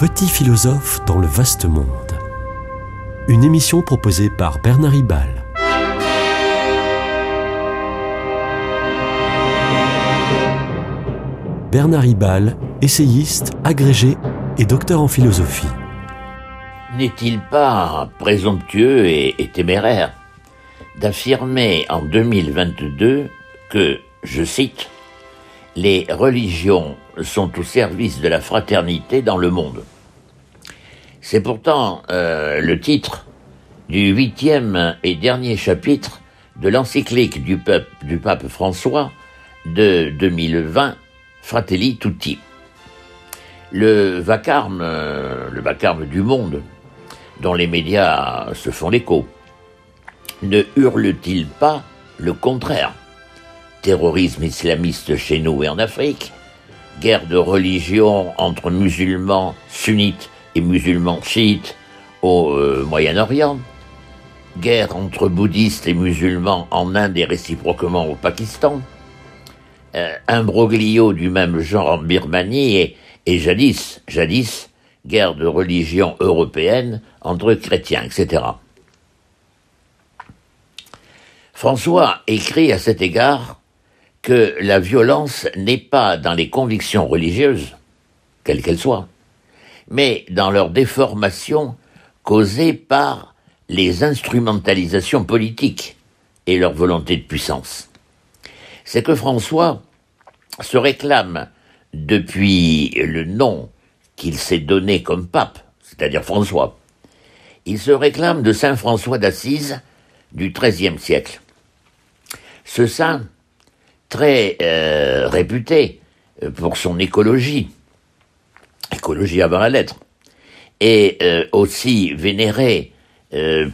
petit philosophe dans le vaste monde. Une émission proposée par Bernard Ribal. Bernard Ribal, essayiste, agrégé et docteur en philosophie. N'est-il pas présomptueux et, et téméraire d'affirmer en 2022 que, je cite, les religions sont au service de la fraternité dans le monde. C'est pourtant euh, le titre du huitième et dernier chapitre de l'encyclique du, du, pape François de 2020, Fratelli Tutti. Le vacarme, euh, le vacarme du monde, dont les médias se font l'écho, ne hurle-t-il pas le contraire? Terrorisme islamiste chez nous et en Afrique, guerre de religion entre musulmans sunnites et musulmans chiites au euh, Moyen-Orient, guerre entre bouddhistes et musulmans en Inde et réciproquement au Pakistan, euh, imbroglio du même genre en Birmanie et, et jadis, jadis, guerre de religion européenne entre chrétiens, etc. François écrit à cet égard que la violence n'est pas dans les convictions religieuses, quelles qu'elles soient, mais dans leur déformation causée par les instrumentalisations politiques et leur volonté de puissance. C'est que François se réclame depuis le nom qu'il s'est donné comme pape, c'est-à-dire François. Il se réclame de Saint François d'Assise du XIIIe siècle. Ce saint, très euh, réputé pour son écologie, avant la lettre, et euh, aussi vénéré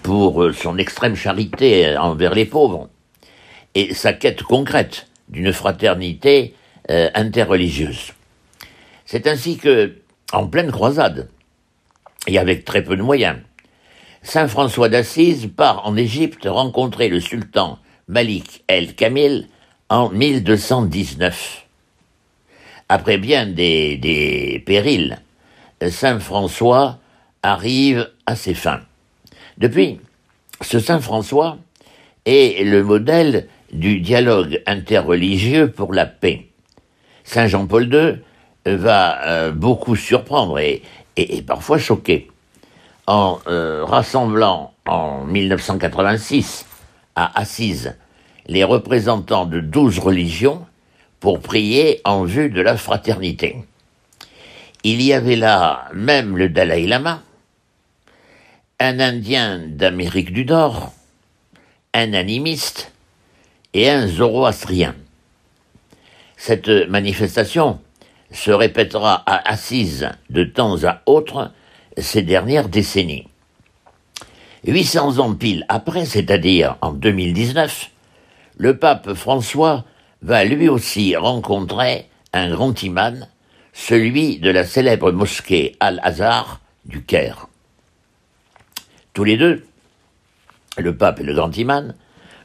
pour son extrême charité envers les pauvres, et sa quête concrète d'une fraternité interreligieuse. C'est ainsi que, en pleine croisade, et avec très peu de moyens, Saint François d'Assise part en Égypte rencontrer le sultan Malik el-Kamil en 1219. Après bien des périls, Saint François arrive à ses fins. Depuis, ce Saint François est le modèle du dialogue interreligieux pour la paix. Saint Jean-Paul II va euh, beaucoup surprendre et, parfois choquer en euh, rassemblant en 1986 à Assise les représentants de douze religions pour prier en vue de la fraternité. Il y avait là même le Dalai Lama, un Indien d'Amérique du Nord, un animiste et un zoroastrien. Cette manifestation se répétera à Assise de temps à autre ces dernières décennies. 800 ans pile après, c'est-à-dire en 2019, le pape François va lui aussi rencontrer un grand imam, celui de la célèbre mosquée Al-Azhar du Caire. Tous les deux, le pape et le grand imam,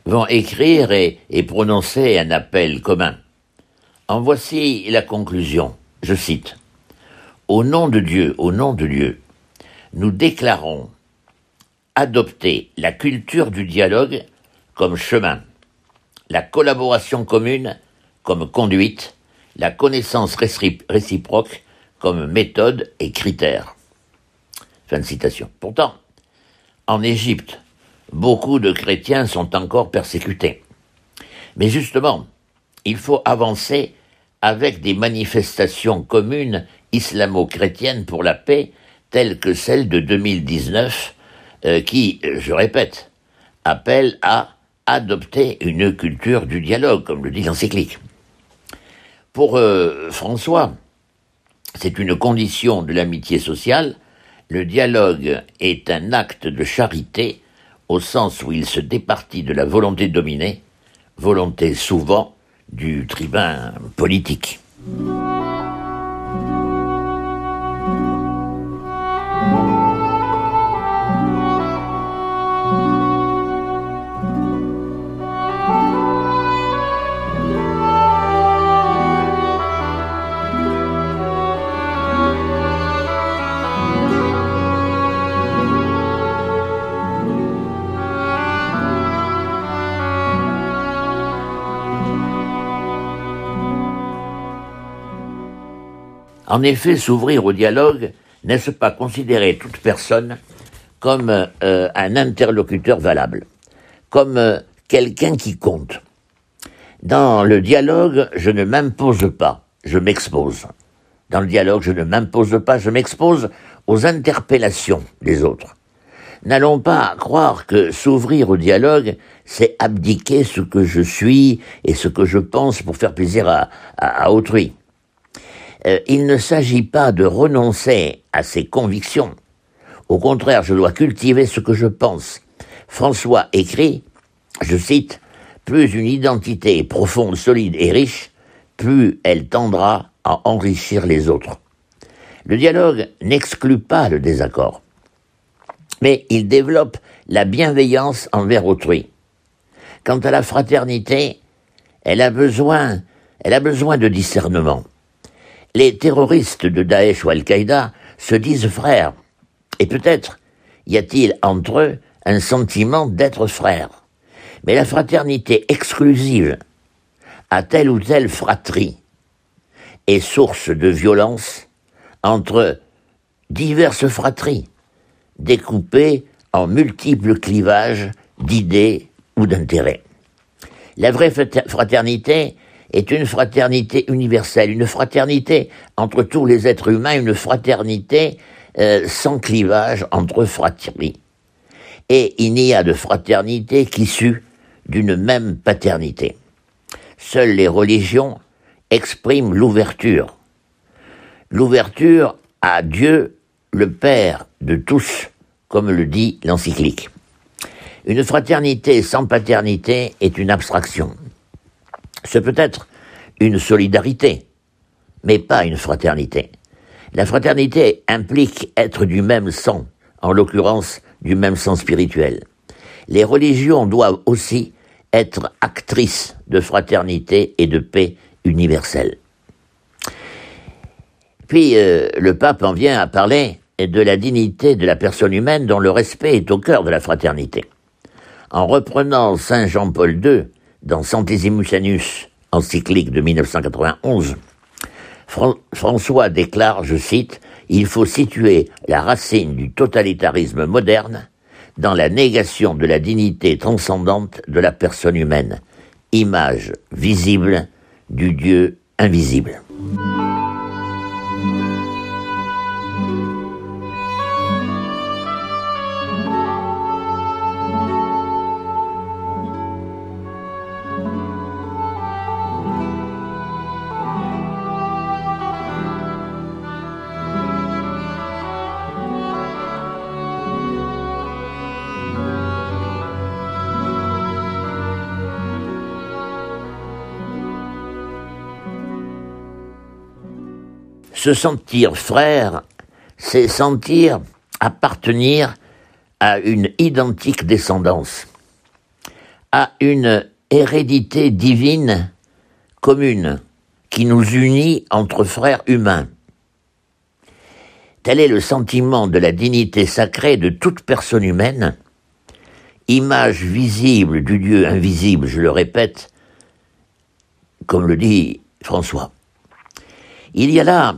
vont écrire et, et prononcer un appel commun. En voici la conclusion. Je cite. Au nom de Dieu, au nom de Dieu, nous déclarons adopter la culture du dialogue comme chemin, la collaboration commune comme conduite, la connaissance réciproque comme méthode et critère. Fin de citation. Pourtant, en Égypte, beaucoup de chrétiens sont encore persécutés. Mais justement, il faut avancer avec des manifestations communes islamo-chrétiennes pour la paix, telles que celle de 2019, euh, qui, je répète, appelle à adopter une culture du dialogue, comme le dit l'encyclique. Pour euh, François, c'est une condition de l'amitié sociale, le dialogue est un acte de charité au sens où il se départit de la volonté dominée, volonté souvent du tribun politique. En effet, s'ouvrir au dialogue, n'est-ce pas considérer toute personne comme euh, un interlocuteur valable, comme euh, quelqu'un qui compte? Dans le dialogue, je ne m'impose pas, je m'expose. Dans le dialogue, je ne m'impose pas, je m'expose aux interpellations des autres. N'allons pas croire que s'ouvrir au dialogue, c'est abdiquer ce que je suis et ce que je pense pour faire plaisir à, autrui. Euh, il ne s'agit pas de renoncer à ses convictions. Au contraire, je dois cultiver ce que je pense. François écrit, je cite, Plus une identité est profonde, solide et riche, plus elle tendra à enrichir les autres. Le dialogue n'exclut pas le désaccord mais il développe la bienveillance envers autrui. Quant à la fraternité, elle a besoin, elle a besoin de discernement. Les terroristes de Daesh ou Al-Qaïda se disent frères, et peut-être y a-t-il entre eux un sentiment d'être frères. Mais la fraternité exclusive à telle ou telle fratrie est source de violence entre diverses fratries découpée en multiples clivages d'idées ou d'intérêts. La vraie fraternité est une fraternité universelle, une fraternité entre tous les êtres humains, une fraternité euh, sans clivage entre fratries. Et il n'y a de fraternité qu'issue d'une même paternité. Seules les religions expriment l'ouverture. L'ouverture à Dieu, le Père de tous, comme le dit l'encyclique. Une fraternité sans paternité est une abstraction. Ce peut être une solidarité, mais pas une fraternité. La fraternité implique être du même sang, en l'occurrence du même sang spirituel. Les religions doivent aussi être actrices de fraternité et de paix universelle. Puis euh, le pape en vient à parler de la dignité de la personne humaine dont le respect est au cœur de la fraternité. En reprenant Saint Jean-Paul II dans Centesimus Annus, encyclique de 1991, François déclare, je cite, Il faut situer la racine du totalitarisme moderne dans la négation de la dignité transcendante de la personne humaine, image visible du Dieu invisible. Se sentir frère, c'est sentir appartenir à une identique descendance, à une hérédité divine commune qui nous unit entre frères humains. Tel est le sentiment de la dignité sacrée de toute personne humaine, image visible du Dieu invisible, je le répète, comme le dit François. Il y a là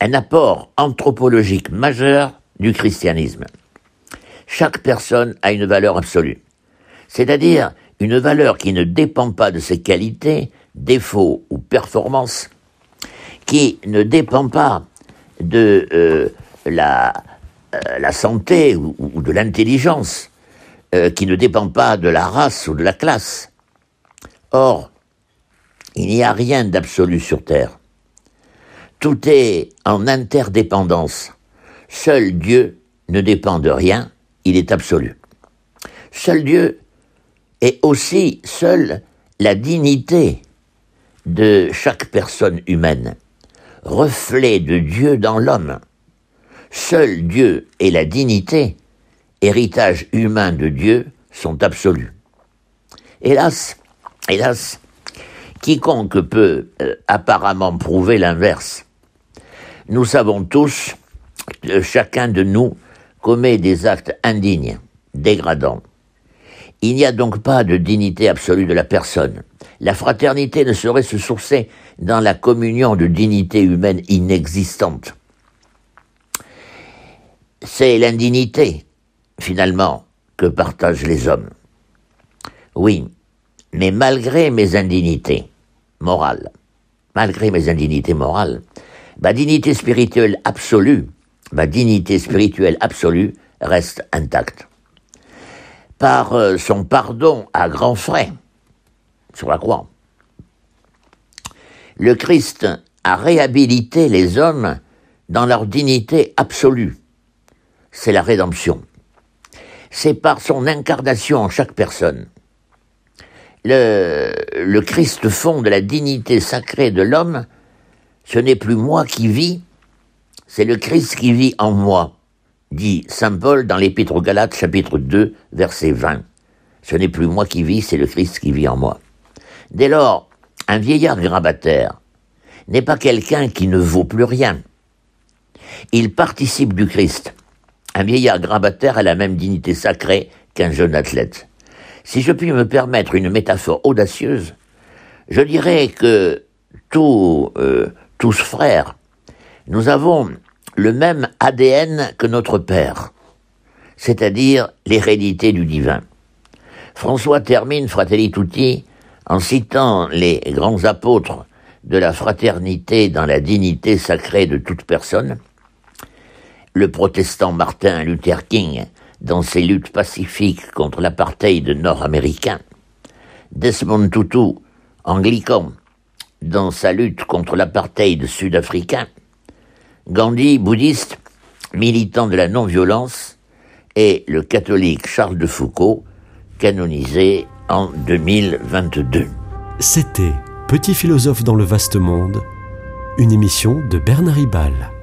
un apport anthropologique majeur du christianisme. Chaque personne a une valeur absolue, c'est-à-dire une valeur qui ne dépend pas de ses qualités, défauts ou performances, qui ne dépend pas de euh, la, euh, la, santé ou, de l'intelligence, euh, qui ne dépend pas de la race ou de la classe. Or, il n'y a rien d'absolu sur Terre. Tout est en interdépendance. Seul Dieu ne dépend de rien, il est absolu. Seul Dieu est aussi seule la dignité de chaque personne humaine, reflet de Dieu dans l'homme. Seul Dieu et la dignité, héritage humain de Dieu, sont absolus. Hélas, hélas, quiconque peut euh, apparemment prouver l'inverse nous savons tous que chacun de nous commet des actes indignes, dégradants. Il n'y a donc pas de dignité absolue de la personne. La fraternité ne saurait se sourcer dans la communion de dignités humaines inexistantes. C'est l'indignité, finalement, que partagent les hommes. Oui, mais malgré mes indignités morales, malgré mes indignités morales, ma dignité spirituelle absolue, reste intacte. Par euh, son pardon à grands frais sur la croix, le Christ a réhabilité les hommes dans leur dignité absolue. C'est la rédemption. C'est par son incarnation en chaque personne. Le, le Christ fonde la dignité sacrée de l'homme. Ce n'est plus moi qui vis, c'est le Christ qui vit en moi dit Saint Paul dans l'Épître aux Galates chapitre 2 verset 20. Ce n'est plus moi qui vis, c'est le Christ qui vit en moi. Dès lors, un vieillard grabataire n'est pas quelqu'un qui ne vaut plus rien. Il participe du Christ. Un vieillard grabataire a la même dignité sacrée qu'un jeune athlète. Si je puis me permettre une métaphore audacieuse, je dirais que tous, euh, tous frères, nous avons le même ADN que notre Père, c'est-à-dire l'hérédité du divin. François termine Fratelli Tutti en citant les grands apôtres de la fraternité dans la dignité sacrée de toute personne, le protestant Martin Luther King dans ses luttes pacifiques contre l'apartheid nord-américain, Desmond Tutu, anglican, dans sa lutte contre l'apartheid sud-africain, Gandhi, bouddhiste, militant de la non-violence, et le catholique Charles de Foucault, canonisé en 2022. C'était Petit philosophe dans le vaste monde, une émission de Bernard Ribal.